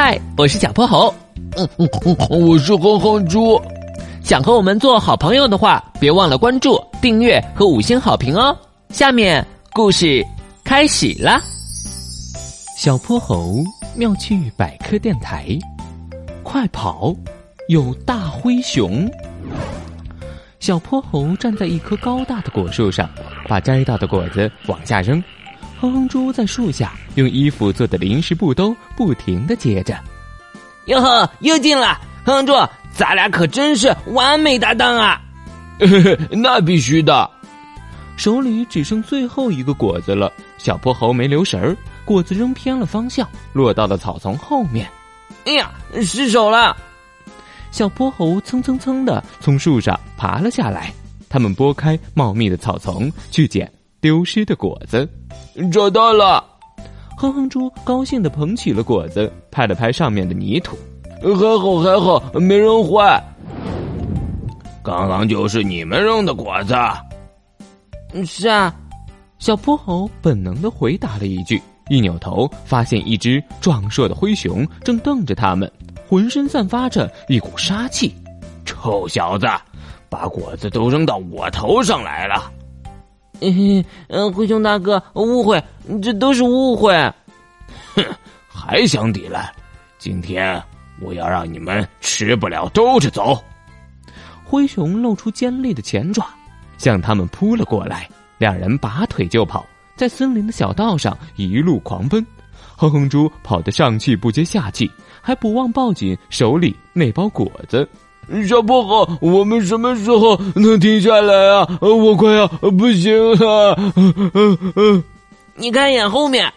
嗨，我是小泼猴。嗯嗯嗯，我是哼哼猪。想和我们做好朋友的话，别忘了关注、订阅和五星好评哦。下面故事开始啦！小泼猴妙趣百科电台，快跑！有大灰熊。小泼猴站在一棵高大的果树上，把摘到的果子往下扔。哼哼猪在树下用衣服做的临时布兜不停的接着。哟呵，又进了！哼哼猪，咱俩可真是完美搭档啊！那必须的。手里只剩最后一个果子了，小泼猴没留神儿，果子扔偏了方向，落到了草丛后面。哎呀，失手了！小泼猴蹭蹭蹭的从树上爬了下来，他们拨开茂密的草丛去捡丢失的果子。找到了！哼哼猪高兴的捧起了果子，拍了拍上面的泥土。还好还好，没扔坏。刚刚就是你们扔的果子。是啊，小泼猴本能的回答了一句，一扭头发现一只壮硕的灰熊正瞪着他们，浑身散发着一股杀气。臭小子，把果子都扔到我头上来了！嘿嘿，嗯，灰熊大哥，误会，这都是误会。哼，还想抵赖？今天我要让你们吃不了兜着走！灰熊露出尖利的前爪。向他们扑了过来，两人拔腿就跑，在森林的小道上一路狂奔。哼哼猪跑得上气不接下气，还不忘抱紧手里那包果子。小薄荷，我们什么时候能停下来啊？我快要不行了！你看一眼后面。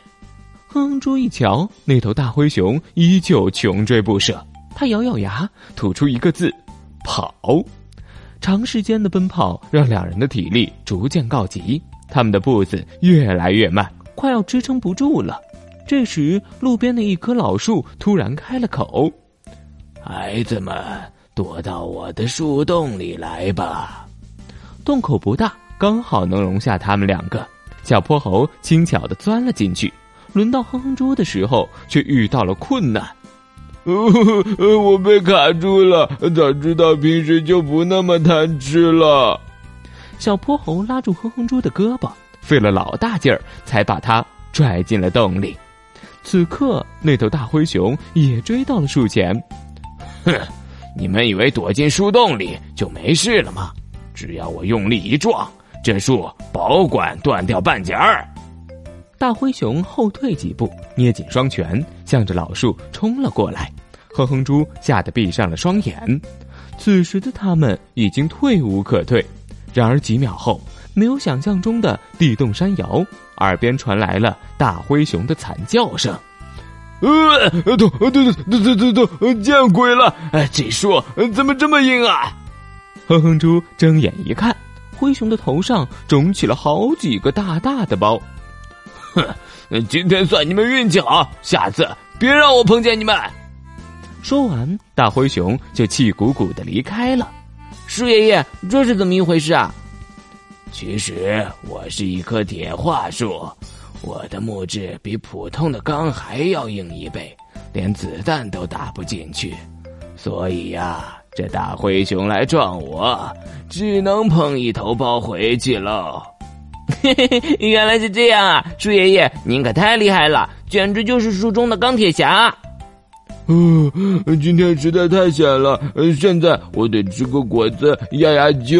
哼哼猪一瞧，那头大灰熊依旧穷追不舍。他咬咬牙，吐出一个字：跑。长时间的奔跑让两人的体力逐渐告急，他们的步子越来越慢，快要支撑不住了。这时，路边的一棵老树突然开了口：“孩子们，躲到我的树洞里来吧。”洞口不大，刚好能容下他们两个。小泼猴轻巧的钻了进去。轮到哼哼猪的时候，却遇到了困难。呃，我被卡住了。早知道平时就不那么贪吃了。小泼猴拉住哼哼猪的胳膊，费了老大劲儿才把他拽进了洞里。此刻，那头大灰熊也追到了树前。哼，你们以为躲进树洞里就没事了吗？只要我用力一撞，这树保管断掉半截儿。大灰熊后退几步，捏紧双拳，向着老树冲了过来。哼哼猪吓得闭上了双眼。此时的他们已经退无可退。然而几秒后，没有想象中的地动山摇，耳边传来了大灰熊的惨叫声：“呃，痛，痛，痛，痛，痛，痛，见鬼了！这树怎么这么硬啊？”哼哼猪睁眼一看，灰熊的头上肿起了好几个大大的包。哼，今天算你们运气好，下次别让我碰见你们。说完，大灰熊就气鼓鼓的离开了。树爷爷，这是怎么一回事啊？其实我是一棵铁桦树，我的木质比普通的钢还要硬一倍，连子弹都打不进去。所以呀，这大灰熊来撞我，只能碰一头包回去喽。嘿嘿嘿，原来是这样啊！树爷爷，您可太厉害了，简直就是树中的钢铁侠。嗯，今天实在太险了，现在我得吃个果子压压惊。